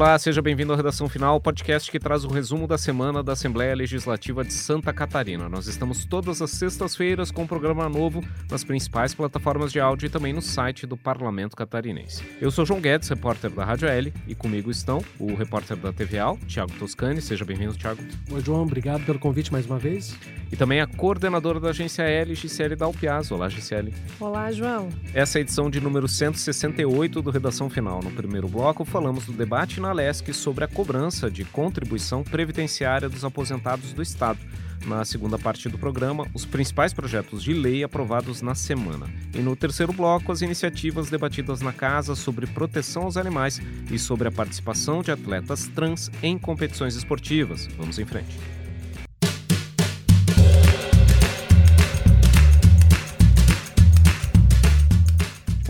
Olá, seja bem-vindo à Redação Final, podcast que traz o resumo da semana da Assembleia Legislativa de Santa Catarina. Nós estamos todas as sextas-feiras com um programa novo nas principais plataformas de áudio e também no site do Parlamento Catarinense. Eu sou João Guedes, repórter da Rádio L, e comigo estão o repórter da TV Al, Thiago Toscani. Seja bem-vindo, Thiago. Oi, João, obrigado pelo convite mais uma vez. E também a coordenadora da agência L, Gisele Dalpiaz. Olá, Gisele. Olá, João. Essa é a edição de número 168 do Redação Final. No primeiro bloco, falamos do debate na LESC sobre a cobrança de contribuição previdenciária dos aposentados do Estado. Na segunda parte do programa, os principais projetos de lei aprovados na semana. E no terceiro bloco, as iniciativas debatidas na casa sobre proteção aos animais e sobre a participação de atletas trans em competições esportivas. Vamos em frente.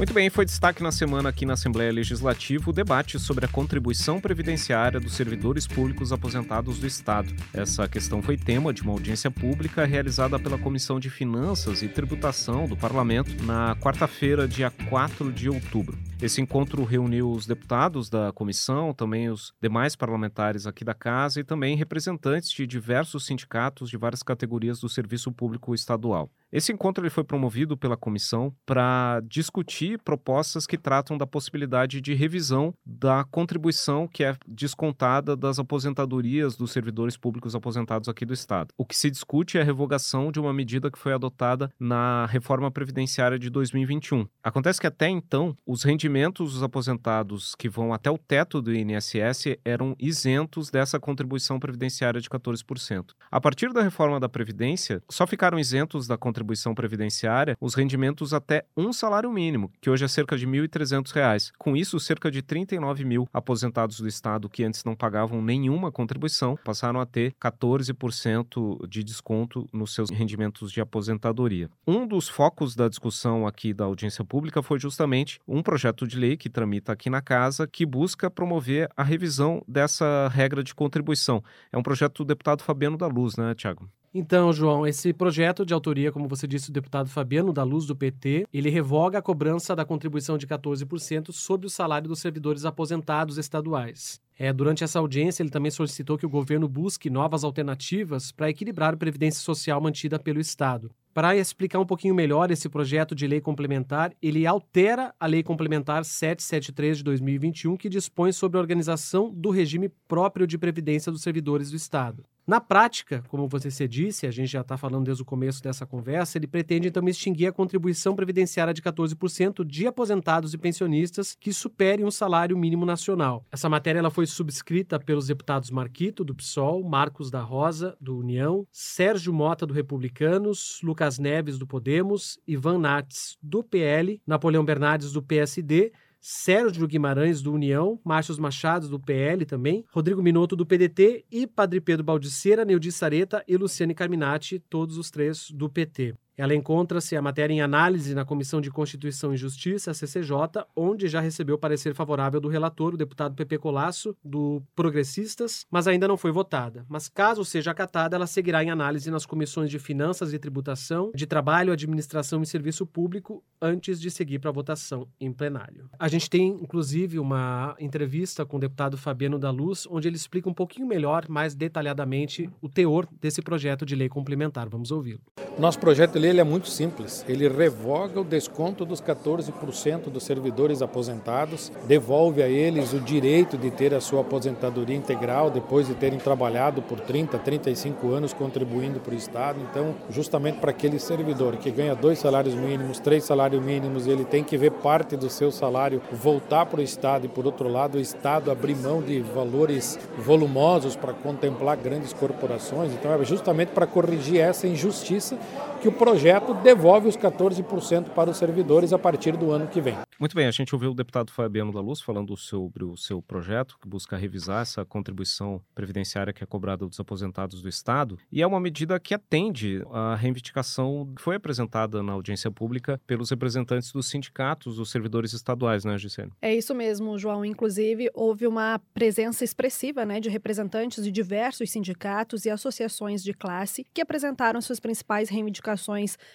Muito bem, foi destaque na semana aqui na Assembleia Legislativa o debate sobre a contribuição previdenciária dos servidores públicos aposentados do Estado. Essa questão foi tema de uma audiência pública realizada pela Comissão de Finanças e Tributação do Parlamento na quarta-feira, dia 4 de outubro. Esse encontro reuniu os deputados da comissão, também os demais parlamentares aqui da casa e também representantes de diversos sindicatos de várias categorias do serviço público estadual. Esse encontro ele foi promovido pela comissão para discutir propostas que tratam da possibilidade de revisão da contribuição que é descontada das aposentadorias dos servidores públicos aposentados aqui do Estado. O que se discute é a revogação de uma medida que foi adotada na reforma previdenciária de 2021. Acontece que até então, os rendimentos dos aposentados que vão até o teto do INSS eram isentos dessa contribuição previdenciária de 14%. A partir da reforma da Previdência, só ficaram isentos da contribuição contribuição previdenciária os rendimentos até um salário mínimo, que hoje é cerca de R$ 1.300. Com isso, cerca de 39 mil aposentados do Estado que antes não pagavam nenhuma contribuição passaram a ter 14% de desconto nos seus rendimentos de aposentadoria. Um dos focos da discussão aqui da audiência pública foi justamente um projeto de lei que tramita aqui na casa que busca promover a revisão dessa regra de contribuição. É um projeto do deputado Fabiano da Luz, né, Tiago? Então, João, esse projeto de autoria, como você disse, do deputado Fabiano da Luz do PT, ele revoga a cobrança da contribuição de 14% sobre o salário dos servidores aposentados estaduais. É, durante essa audiência, ele também solicitou que o governo busque novas alternativas para equilibrar a previdência social mantida pelo Estado. Para explicar um pouquinho melhor esse projeto de lei complementar, ele altera a Lei Complementar 773 de 2021, que dispõe sobre a organização do regime próprio de previdência dos servidores do Estado. Na prática, como você se disse, a gente já está falando desde o começo dessa conversa, ele pretende então extinguir a contribuição previdenciária de 14% de aposentados e pensionistas que superem um salário mínimo nacional. Essa matéria ela foi subscrita pelos deputados Marquito, do PSOL, Marcos da Rosa, do União, Sérgio Mota, do Republicanos, Lucas Neves, do Podemos, Ivan Nats, do PL, Napoleão Bernardes, do PSD, Sérgio Guimarães, do União, Márcio Machado, do PL também, Rodrigo Minotto, do PDT e Padre Pedro Baldiceira, Neudi Sareta e Luciane Carminati, todos os três do PT. Ela encontra-se a matéria em análise na Comissão de Constituição e Justiça, CCJ, onde já recebeu parecer favorável do relator, o deputado Pepe Colasso, do Progressistas, mas ainda não foi votada. Mas caso seja acatada, ela seguirá em análise nas comissões de Finanças e Tributação, de Trabalho, Administração e Serviço Público, antes de seguir para votação em plenário. A gente tem, inclusive, uma entrevista com o deputado Fabiano da Luz, onde ele explica um pouquinho melhor, mais detalhadamente, o teor desse projeto de lei complementar. Vamos ouvi-lo. Nosso projeto de lei ele é muito simples. Ele revoga o desconto dos 14% dos servidores aposentados, devolve a eles o direito de ter a sua aposentadoria integral depois de terem trabalhado por 30, 35 anos contribuindo para o Estado. Então, justamente para aquele servidor que ganha dois salários mínimos, três salários mínimos, ele tem que ver parte do seu salário voltar para o Estado e, por outro lado, o Estado abrir mão de valores volumosos para contemplar grandes corporações. Então, é justamente para corrigir essa injustiça que o projeto devolve os 14% para os servidores a partir do ano que vem. Muito bem, a gente ouviu o deputado Fabiano da Luz falando sobre o seu projeto, que busca revisar essa contribuição previdenciária que é cobrada dos aposentados do Estado, e é uma medida que atende à reivindicação que foi apresentada na audiência pública pelos representantes dos sindicatos dos servidores estaduais, né, Gisele? É isso mesmo, João. Inclusive, houve uma presença expressiva né, de representantes de diversos sindicatos e associações de classe que apresentaram suas principais reivindicações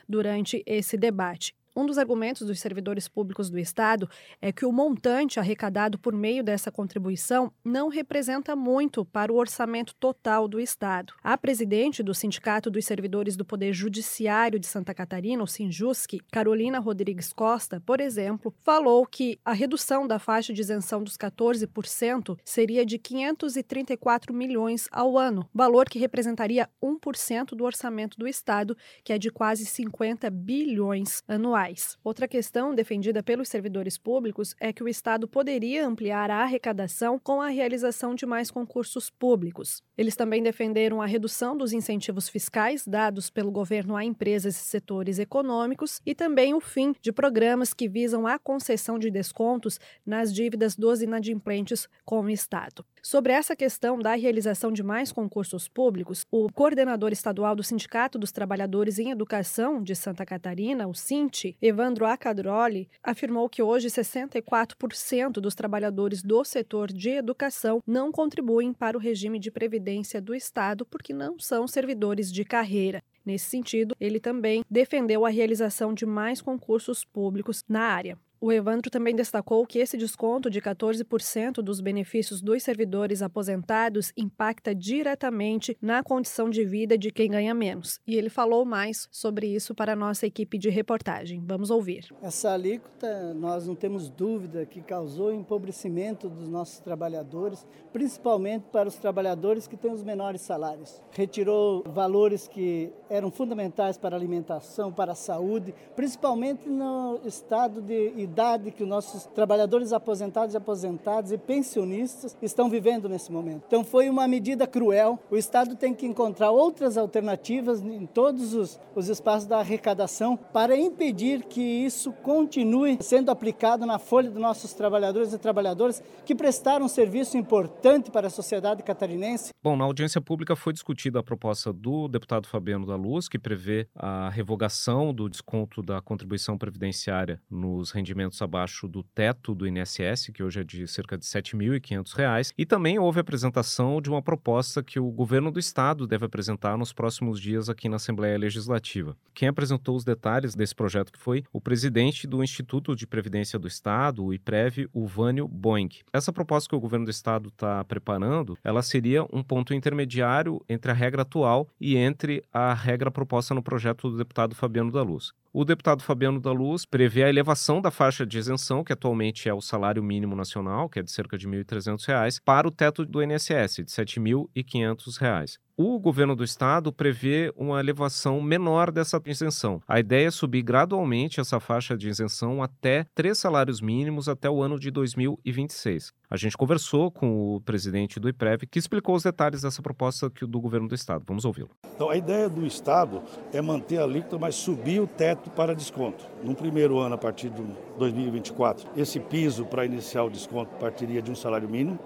durante esse debate. Um dos argumentos dos servidores públicos do Estado é que o montante arrecadado por meio dessa contribuição não representa muito para o orçamento total do Estado. A presidente do Sindicato dos Servidores do Poder Judiciário de Santa Catarina, o Sinjusc, Carolina Rodrigues Costa, por exemplo, falou que a redução da faixa de isenção dos 14% seria de 534 milhões ao ano, valor que representaria 1% do orçamento do Estado, que é de quase 50 bilhões anuais. Outra questão defendida pelos servidores públicos é que o Estado poderia ampliar a arrecadação com a realização de mais concursos públicos. Eles também defenderam a redução dos incentivos fiscais dados pelo governo a empresas e setores econômicos e também o fim de programas que visam a concessão de descontos nas dívidas dos inadimplentes com o Estado. Sobre essa questão da realização de mais concursos públicos, o coordenador estadual do Sindicato dos Trabalhadores em Educação de Santa Catarina, o SINTE, Evandro Acadroli, afirmou que hoje 64% dos trabalhadores do setor de educação não contribuem para o regime de previdência do Estado porque não são servidores de carreira. Nesse sentido, ele também defendeu a realização de mais concursos públicos na área. O Evandro também destacou que esse desconto de 14% dos benefícios dos servidores aposentados impacta diretamente na condição de vida de quem ganha menos. E ele falou mais sobre isso para a nossa equipe de reportagem. Vamos ouvir. Essa alíquota, nós não temos dúvida que causou empobrecimento dos nossos trabalhadores, principalmente para os trabalhadores que têm os menores salários. Retirou valores que eram fundamentais para a alimentação, para a saúde, principalmente no estado de realidade que os nossos trabalhadores aposentados aposentados e pensionistas estão vivendo nesse momento. Então foi uma medida cruel. O Estado tem que encontrar outras alternativas em todos os, os espaços da arrecadação para impedir que isso continue sendo aplicado na folha dos nossos trabalhadores e trabalhadoras que prestaram um serviço importante para a sociedade catarinense. Bom, na audiência pública foi discutida a proposta do deputado Fabiano da Luz, que prevê a revogação do desconto da contribuição previdenciária nos rendimentos rendimentos abaixo do teto do INSS, que hoje é de cerca de R$ 7.500, e também houve a apresentação de uma proposta que o governo do estado deve apresentar nos próximos dias aqui na Assembleia Legislativa. Quem apresentou os detalhes desse projeto que foi o presidente do Instituto de Previdência do Estado, o IPREV, o Vânio Boing. Essa proposta que o governo do estado está preparando, ela seria um ponto intermediário entre a regra atual e entre a regra proposta no projeto do deputado Fabiano da Luz. O deputado Fabiano da Luz prevê a elevação da faixa de isenção, que atualmente é o salário mínimo nacional, que é de cerca de R$ 1.300, para o teto do INSS, de R$ 7.500 o governo do estado prevê uma elevação menor dessa isenção. A ideia é subir gradualmente essa faixa de isenção até três salários mínimos até o ano de 2026. A gente conversou com o presidente do IPREV, que explicou os detalhes dessa proposta do governo do estado. Vamos ouvi-lo. Então, a ideia do estado é manter a alíquota, mas subir o teto para desconto. No primeiro ano, a partir de 2024, esse piso para iniciar o desconto partiria de um salário mínimo.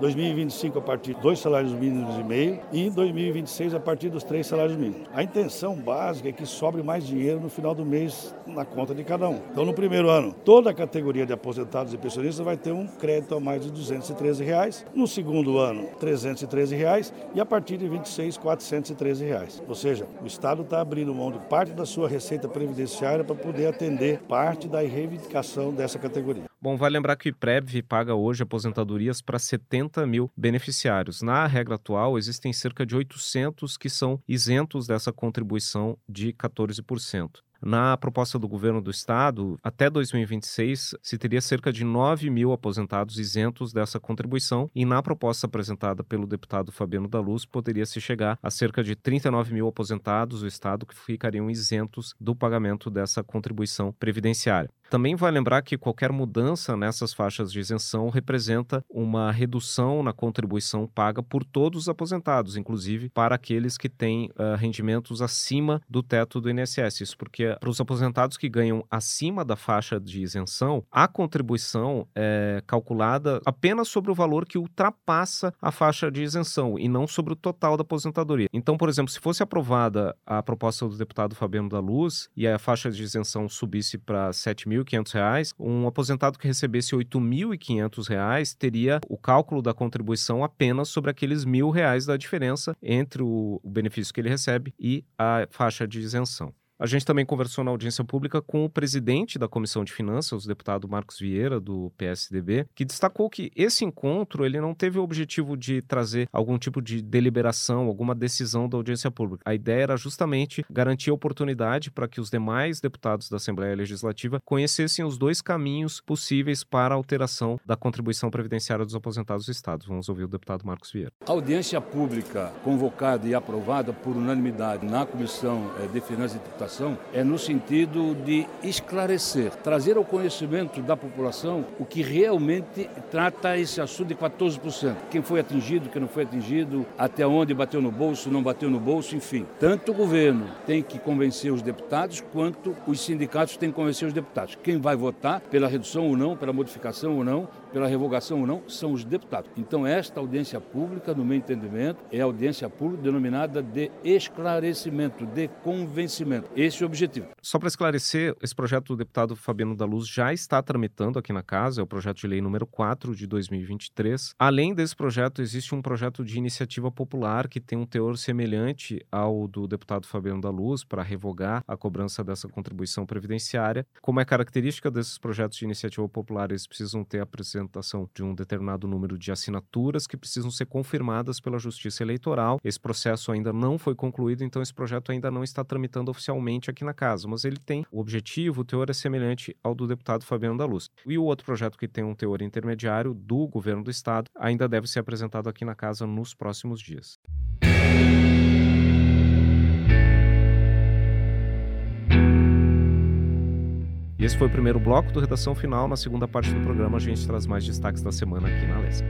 2025 a partir de dois salários mínimos e meio e em 2026 a partir dos três salários mínimos. A intenção básica é que sobre mais dinheiro no final do mês na conta de cada um. Então no primeiro ano, toda a categoria de aposentados e pensionistas vai ter um crédito a mais de 213 reais. No segundo ano, 313 reais e a partir de 26, 413 reais. Ou seja, o Estado está abrindo mão de parte da sua receita previdenciária para poder atender parte da reivindicação dessa categoria. Bom, vai lembrar que o IPREV paga hoje aposentadorias para 70 mil beneficiários. Na regra atual, existem cerca de 800 que são isentos dessa contribuição de 14%. Na proposta do governo do estado, até 2026 se teria cerca de 9 mil aposentados isentos dessa contribuição, e na proposta apresentada pelo deputado Fabiano da Luz, poderia se chegar a cerca de 39 mil aposentados do estado que ficariam isentos do pagamento dessa contribuição previdenciária. Também vai lembrar que qualquer mudança nessas faixas de isenção representa uma redução na contribuição paga por todos os aposentados, inclusive para aqueles que têm uh, rendimentos acima do teto do INSS. Isso porque para os aposentados que ganham acima da faixa de isenção, a contribuição é calculada apenas sobre o valor que ultrapassa a faixa de isenção e não sobre o total da aposentadoria. Então, por exemplo, se fosse aprovada a proposta do deputado Fabiano da Luz e a faixa de isenção subisse para 7 mil R$ 1.500, um aposentado que recebesse R$ 8.500 teria o cálculo da contribuição apenas sobre aqueles mil reais da diferença entre o benefício que ele recebe e a faixa de isenção. A gente também conversou na audiência pública com o presidente da Comissão de Finanças, o deputado Marcos Vieira, do PSDB, que destacou que esse encontro ele não teve o objetivo de trazer algum tipo de deliberação, alguma decisão da audiência pública. A ideia era justamente garantir oportunidade para que os demais deputados da Assembleia Legislativa conhecessem os dois caminhos possíveis para a alteração da contribuição previdenciária dos aposentados do Estado. Vamos ouvir o deputado Marcos Vieira. A audiência pública convocada e aprovada por unanimidade na Comissão eh, de Finanças e é no sentido de esclarecer, trazer ao conhecimento da população o que realmente trata esse assunto de 14%. Quem foi atingido, quem não foi atingido, até onde bateu no bolso, não bateu no bolso, enfim. Tanto o governo tem que convencer os deputados, quanto os sindicatos têm que convencer os deputados. Quem vai votar pela redução ou não, pela modificação ou não, pela revogação ou não, são os deputados. Então, esta audiência pública, no meu entendimento, é audiência pública denominada de esclarecimento, de convencimento. Esse é o objetivo. Só para esclarecer, esse projeto do deputado Fabiano da Luz já está tramitando aqui na casa, é o projeto de lei número 4 de 2023. Além desse projeto, existe um projeto de iniciativa popular que tem um teor semelhante ao do deputado Fabiano da Luz para revogar a cobrança dessa contribuição previdenciária. Como é característica desses projetos de iniciativa popular, eles precisam ter a presença apresentação de um determinado número de assinaturas que precisam ser confirmadas pela Justiça Eleitoral. Esse processo ainda não foi concluído, então esse projeto ainda não está tramitando oficialmente aqui na casa, mas ele tem o objetivo, o teor é semelhante ao do deputado Fabiano da Luz. E o outro projeto que tem um teor intermediário do governo do estado ainda deve ser apresentado aqui na casa nos próximos dias. Esse foi o primeiro bloco do Redação Final. Na segunda parte do programa, a gente traz mais destaques da semana aqui na Leste.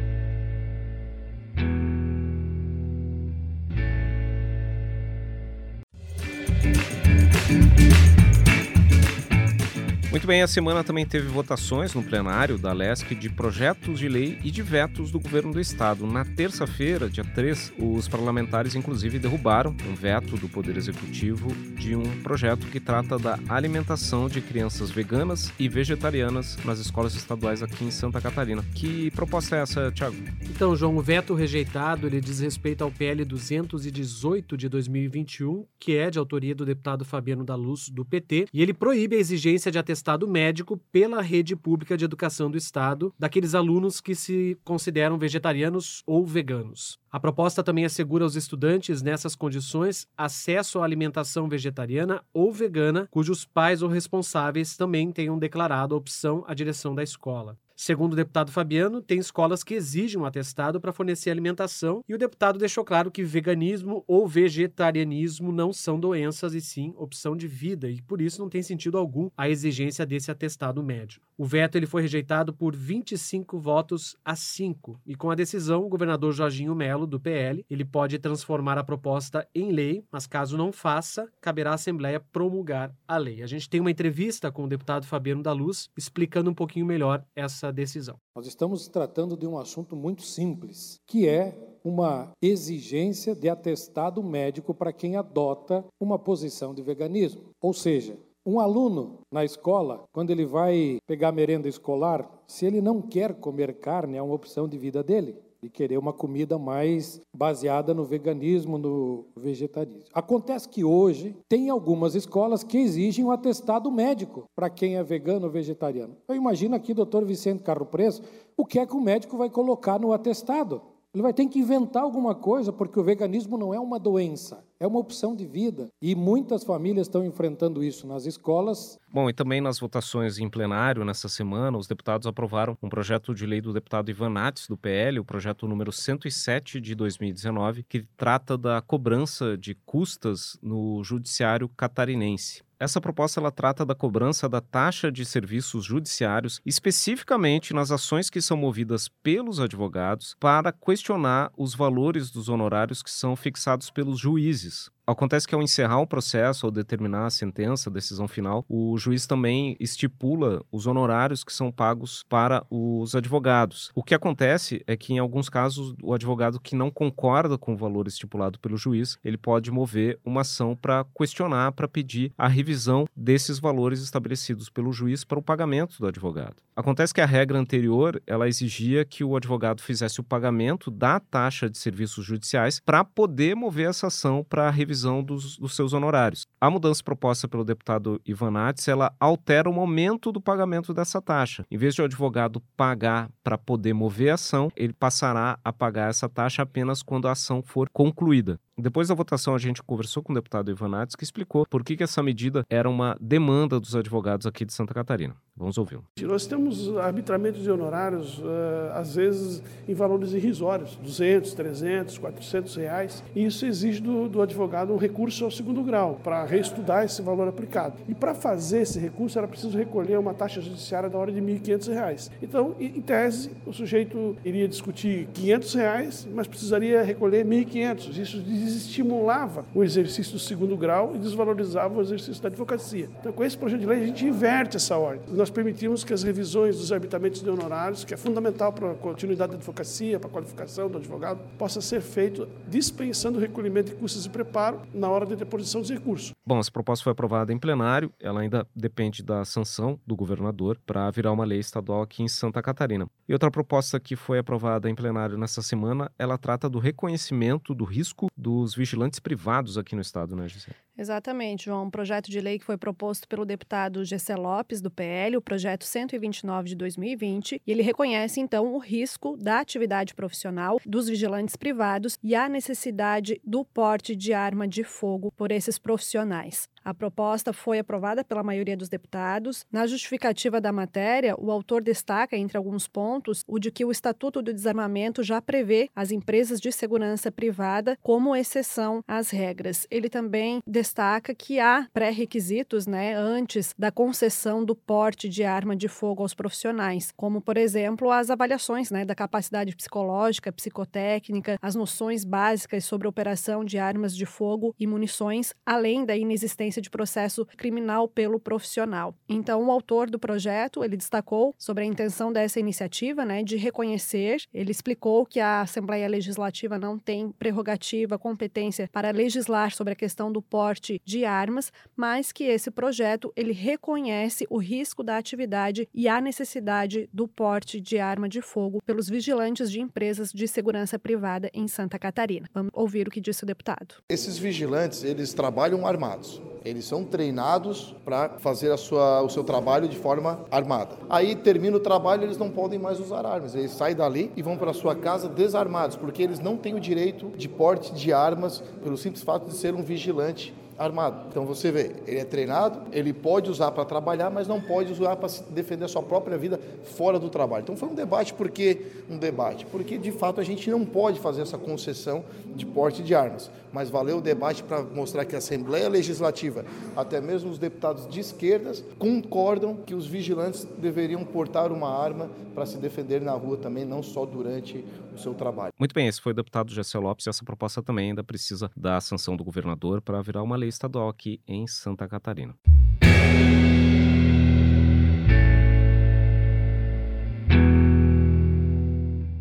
Muito bem, a semana também teve votações no plenário da LESC de projetos de lei e de vetos do governo do estado. Na terça-feira, dia 3, os parlamentares inclusive derrubaram um veto do Poder Executivo de um projeto que trata da alimentação de crianças veganas e vegetarianas nas escolas estaduais aqui em Santa Catarina. Que proposta é essa, Tiago? Então, João, o veto rejeitado ele diz respeito ao PL 218 de 2021, que é de autoria do deputado Fabiano da Luz, do PT, e ele proíbe a exigência de atestação atestado médico pela rede pública de educação do Estado daqueles alunos que se consideram vegetarianos ou veganos. A proposta também assegura aos estudantes, nessas condições, acesso à alimentação vegetariana ou vegana, cujos pais ou responsáveis também tenham declarado a opção à direção da escola. Segundo o deputado Fabiano, tem escolas que exigem um atestado para fornecer alimentação e o deputado deixou claro que veganismo ou vegetarianismo não são doenças e sim opção de vida e por isso não tem sentido algum a exigência desse atestado médico. O veto ele foi rejeitado por 25 votos a 5 e com a decisão o governador Jorginho Melo do PL ele pode transformar a proposta em lei, mas caso não faça, caberá à Assembleia promulgar a lei. A gente tem uma entrevista com o deputado Fabiano da Luz explicando um pouquinho melhor essa essa decisão. Nós estamos tratando de um assunto muito simples, que é uma exigência de atestado médico para quem adota uma posição de veganismo. Ou seja, um aluno na escola, quando ele vai pegar merenda escolar, se ele não quer comer carne, é uma opção de vida dele e querer uma comida mais baseada no veganismo, no vegetarismo. Acontece que hoje tem algumas escolas que exigem um atestado médico para quem é vegano ou vegetariano. Eu imagino aqui, doutor Vicente Carro Preso, o que é que o médico vai colocar no atestado? Ele vai ter que inventar alguma coisa, porque o veganismo não é uma doença, é uma opção de vida. E muitas famílias estão enfrentando isso nas escolas. Bom, e também nas votações em plenário nessa semana, os deputados aprovaram um projeto de lei do deputado Ivan Nates, do PL, o projeto número 107 de 2019, que trata da cobrança de custas no judiciário catarinense. Essa proposta ela trata da cobrança da taxa de serviços judiciários, especificamente nas ações que são movidas pelos advogados para questionar os valores dos honorários que são fixados pelos juízes. Acontece que ao encerrar o processo ou determinar a sentença, a decisão final, o juiz também estipula os honorários que são pagos para os advogados. O que acontece é que em alguns casos o advogado que não concorda com o valor estipulado pelo juiz, ele pode mover uma ação para questionar, para pedir a revisão desses valores estabelecidos pelo juiz para o pagamento do advogado. Acontece que a regra anterior, ela exigia que o advogado fizesse o pagamento da taxa de serviços judiciais para poder mover essa ação para a revisão revisão dos, dos seus honorários. A mudança proposta pelo deputado Ivan Nats, ela altera o momento do pagamento dessa taxa. Em vez de o advogado pagar para poder mover a ação, ele passará a pagar essa taxa apenas quando a ação for concluída. Depois da votação, a gente conversou com o deputado Ivan Nats, que explicou por que, que essa medida era uma demanda dos advogados aqui de Santa Catarina. Vamos ouvi-lo. Nós temos arbitramento de honorários, uh, às vezes, em valores irrisórios, 200, 300, 400 reais. E isso exige do, do advogado um recurso ao segundo grau, para reestudar esse valor aplicado. E para fazer esse recurso, era preciso recolher uma taxa judiciária da ordem de R$ 1.500. Então, em tese, o sujeito iria discutir 500 reais, mas precisaria recolher R$ 1.500. Isso desestimulava o exercício do segundo grau e desvalorizava o exercício da advocacia. Então, com esse projeto de lei, a gente inverte essa ordem. Nós permitimos que as revisões dos arbitamentos de honorários, que é fundamental para a continuidade da advocacia, para a qualificação do advogado, possa ser feito dispensando o recolhimento de custos de preparo na hora de deposição dos recursos. Bom, essa proposta foi aprovada em plenário, ela ainda depende da sanção do governador para virar uma lei estadual aqui em Santa Catarina. E outra proposta que foi aprovada em plenário nessa semana, ela trata do reconhecimento do risco dos vigilantes privados aqui no estado, né, Gisele? Exatamente, João. Um projeto de lei que foi proposto pelo deputado Gessé Lopes, do PL, o projeto 129 de 2020, e ele reconhece, então, o risco da atividade profissional dos vigilantes privados e a necessidade do porte de arma de fogo por esses profissionais. A proposta foi aprovada pela maioria dos deputados. Na justificativa da matéria, o autor destaca, entre alguns pontos, o de que o Estatuto do Desarmamento já prevê as empresas de segurança privada como exceção às regras. Ele também destaca que há pré-requisitos né, antes da concessão do porte de arma de fogo aos profissionais, como, por exemplo, as avaliações né, da capacidade psicológica, psicotécnica, as noções básicas sobre a operação de armas de fogo e munições, além da inexistência de processo criminal pelo profissional. Então, o autor do projeto, ele destacou sobre a intenção dessa iniciativa, né, de reconhecer, ele explicou que a Assembleia Legislativa não tem prerrogativa, competência para legislar sobre a questão do porte de armas, mas que esse projeto, ele reconhece o risco da atividade e a necessidade do porte de arma de fogo pelos vigilantes de empresas de segurança privada em Santa Catarina. Vamos ouvir o que disse o deputado. Esses vigilantes, eles trabalham armados. Eles são treinados para fazer a sua, o seu trabalho de forma armada. Aí termina o trabalho, eles não podem mais usar armas. Eles saem dali e vão para sua casa desarmados, porque eles não têm o direito de porte de armas pelo simples fato de ser um vigilante armado. Então você vê, ele é treinado, ele pode usar para trabalhar, mas não pode usar para defender a sua própria vida fora do trabalho. Então foi um debate, por que um debate? Porque de fato a gente não pode fazer essa concessão de porte de armas, mas valeu o debate para mostrar que a Assembleia Legislativa, até mesmo os deputados de esquerdas, concordam que os vigilantes deveriam portar uma arma para se defender na rua também, não só durante o seu trabalho. Muito bem, esse foi o deputado Gessé Lopes e essa proposta também ainda precisa da sanção do governador para virar uma lei estadual aqui em Santa Catarina.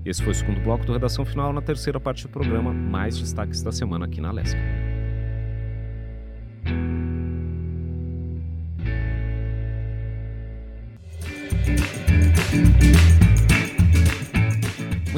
Esse foi o segundo bloco do Redação Final. Na terceira parte do programa, mais destaques da semana aqui na Lesca.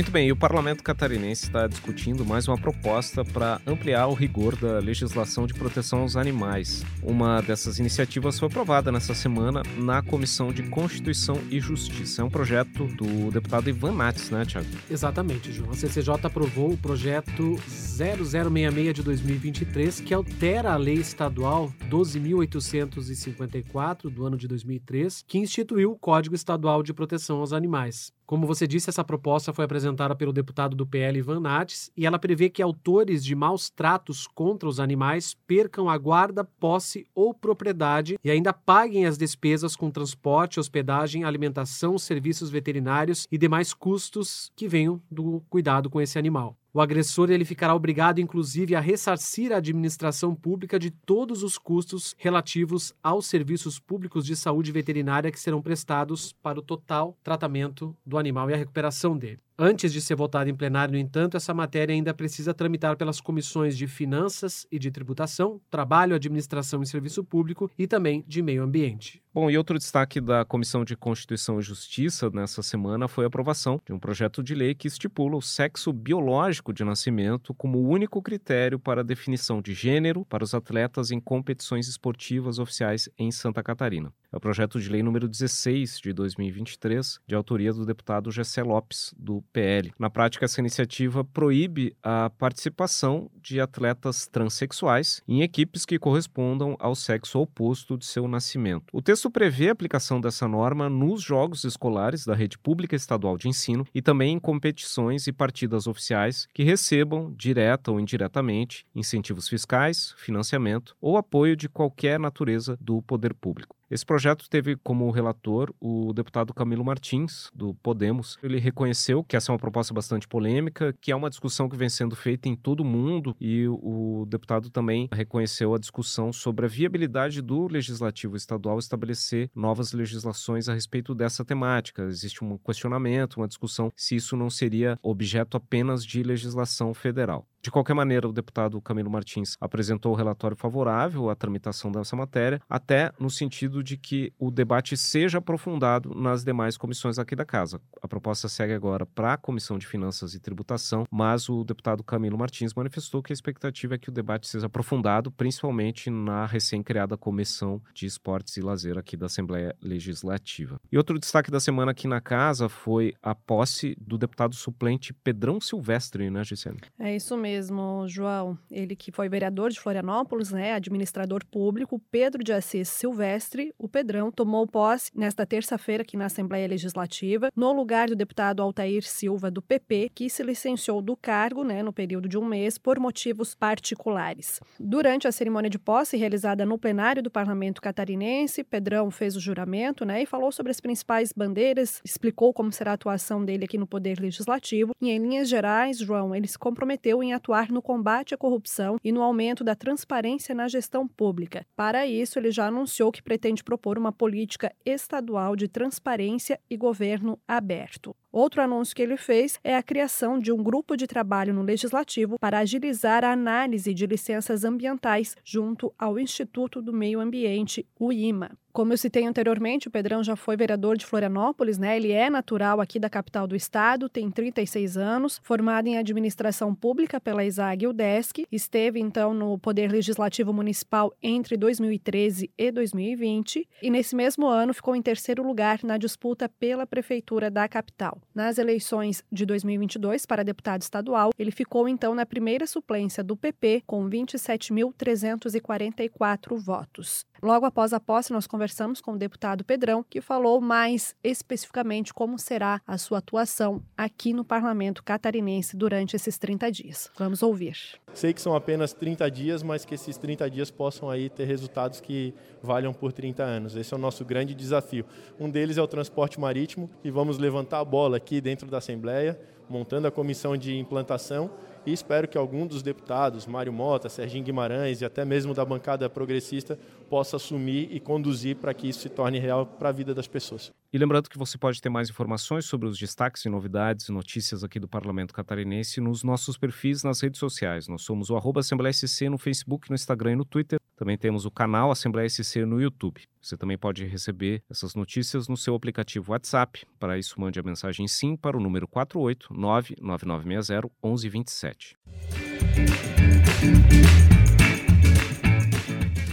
Muito bem, e o parlamento catarinense está discutindo mais uma proposta para ampliar o rigor da legislação de proteção aos animais. Uma dessas iniciativas foi aprovada nessa semana na Comissão de Constituição e Justiça. É um projeto do deputado Ivan Matos, né, Tiago? Exatamente, João. A CCJ aprovou o projeto 0066 de 2023, que altera a lei estadual 12.854 do ano de 2003, que instituiu o Código Estadual de Proteção aos Animais. Como você disse, essa proposta foi apresentada pelo deputado do PL Ivan Nates e ela prevê que autores de maus tratos contra os animais percam a guarda, posse ou propriedade e ainda paguem as despesas com transporte, hospedagem, alimentação, serviços veterinários e demais custos que venham do cuidado com esse animal. O agressor ele ficará obrigado, inclusive, a ressarcir a administração pública de todos os custos relativos aos serviços públicos de saúde veterinária que serão prestados para o total tratamento do animal e a recuperação dele. Antes de ser votada em plenário, no entanto, essa matéria ainda precisa tramitar pelas comissões de Finanças e de Tributação, Trabalho, Administração e Serviço Público e também de Meio Ambiente. Bom, e outro destaque da Comissão de Constituição e Justiça nessa semana foi a aprovação de um projeto de lei que estipula o sexo biológico de nascimento como único critério para a definição de gênero para os atletas em competições esportivas oficiais em Santa Catarina. É o projeto de lei número 16 de 2023, de autoria do deputado Gessé Lopes, do PL. Na prática, essa iniciativa proíbe a participação de atletas transexuais em equipes que correspondam ao sexo oposto de seu nascimento. O texto prevê a aplicação dessa norma nos jogos escolares da rede pública estadual de ensino e também em competições e partidas oficiais que recebam, direta ou indiretamente, incentivos fiscais, financiamento ou apoio de qualquer natureza do poder público. Esse projeto teve como relator o deputado Camilo Martins, do Podemos. Ele reconheceu que essa é uma proposta bastante polêmica, que é uma discussão que vem sendo feita em todo o mundo, e o deputado também reconheceu a discussão sobre a viabilidade do legislativo estadual estabelecer novas legislações a respeito dessa temática. Existe um questionamento, uma discussão se isso não seria objeto apenas de legislação federal. De qualquer maneira, o deputado Camilo Martins apresentou o relatório favorável à tramitação dessa matéria, até no sentido de que o debate seja aprofundado nas demais comissões aqui da casa. A proposta segue agora para a Comissão de Finanças e Tributação, mas o deputado Camilo Martins manifestou que a expectativa é que o debate seja aprofundado, principalmente na recém-criada Comissão de Esportes e Lazer aqui da Assembleia Legislativa. E outro destaque da semana aqui na casa foi a posse do deputado suplente Pedrão Silvestre, né, Gisele? É isso mesmo mesmo, João. Ele que foi vereador de Florianópolis, né, administrador público, Pedro de Assis Silvestre, o Pedrão, tomou posse nesta terça-feira aqui na Assembleia Legislativa, no lugar do deputado Altair Silva, do PP, que se licenciou do cargo, né, no período de um mês, por motivos particulares. Durante a cerimônia de posse, realizada no plenário do Parlamento Catarinense, Pedrão fez o juramento, né, e falou sobre as principais bandeiras, explicou como será a atuação dele aqui no Poder Legislativo, e em linhas gerais, João, ele se comprometeu em atuar no combate à corrupção e no aumento da transparência na gestão pública. Para isso, ele já anunciou que pretende propor uma política estadual de transparência e governo aberto. Outro anúncio que ele fez é a criação de um grupo de trabalho no Legislativo para agilizar a análise de licenças ambientais junto ao Instituto do Meio Ambiente, o IMA. Como eu citei anteriormente, o Pedrão já foi vereador de Florianópolis, né? Ele é natural aqui da capital do estado, tem 36 anos, formado em administração pública pela ISAG UDESC, esteve então no Poder Legislativo Municipal entre 2013 e 2020 e nesse mesmo ano ficou em terceiro lugar na disputa pela prefeitura da capital. Nas eleições de 2022 para deputado estadual, ele ficou então na primeira suplência do PP com 27.344 votos. Logo após a posse, nós conversamos com o deputado Pedrão, que falou mais especificamente como será a sua atuação aqui no parlamento catarinense durante esses 30 dias. Vamos ouvir. Sei que são apenas 30 dias, mas que esses 30 dias possam aí ter resultados que valham por 30 anos. Esse é o nosso grande desafio. Um deles é o transporte marítimo e vamos levantar a bola aqui dentro da Assembleia, montando a comissão de implantação e espero que algum dos deputados, Mário Mota, Serginho Guimarães e até mesmo da bancada progressista, possa assumir e conduzir para que isso se torne real para a vida das pessoas. E lembrando que você pode ter mais informações sobre os destaques e novidades e notícias aqui do Parlamento Catarinense nos nossos perfis nas redes sociais. Nós somos o arroba Assembleia SC no Facebook, no Instagram e no Twitter. Também temos o canal Assembleia SC no YouTube. Você também pode receber essas notícias no seu aplicativo WhatsApp. Para isso, mande a mensagem SIM para o número 489 9960 1127.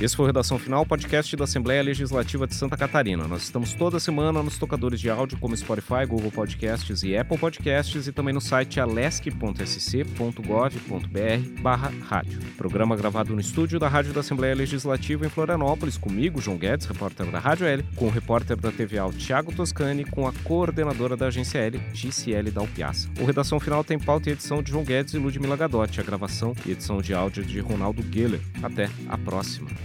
Esse foi o Redação Final, podcast da Assembleia Legislativa de Santa Catarina. Nós estamos toda semana nos tocadores de áudio como Spotify, Google Podcasts e Apple Podcasts e também no site alesc.sc.gov.br barra rádio. Programa gravado no estúdio da Rádio da Assembleia Legislativa em Florianópolis, comigo, João Guedes, repórter da Rádio L, com o repórter da TV Al, Toscani, com a coordenadora da agência L, GCL Dalpiaça. O Redação Final tem pauta e edição de João Guedes e Ludmila Gadotti, a gravação e edição de áudio de Ronaldo Geller. Até a próxima.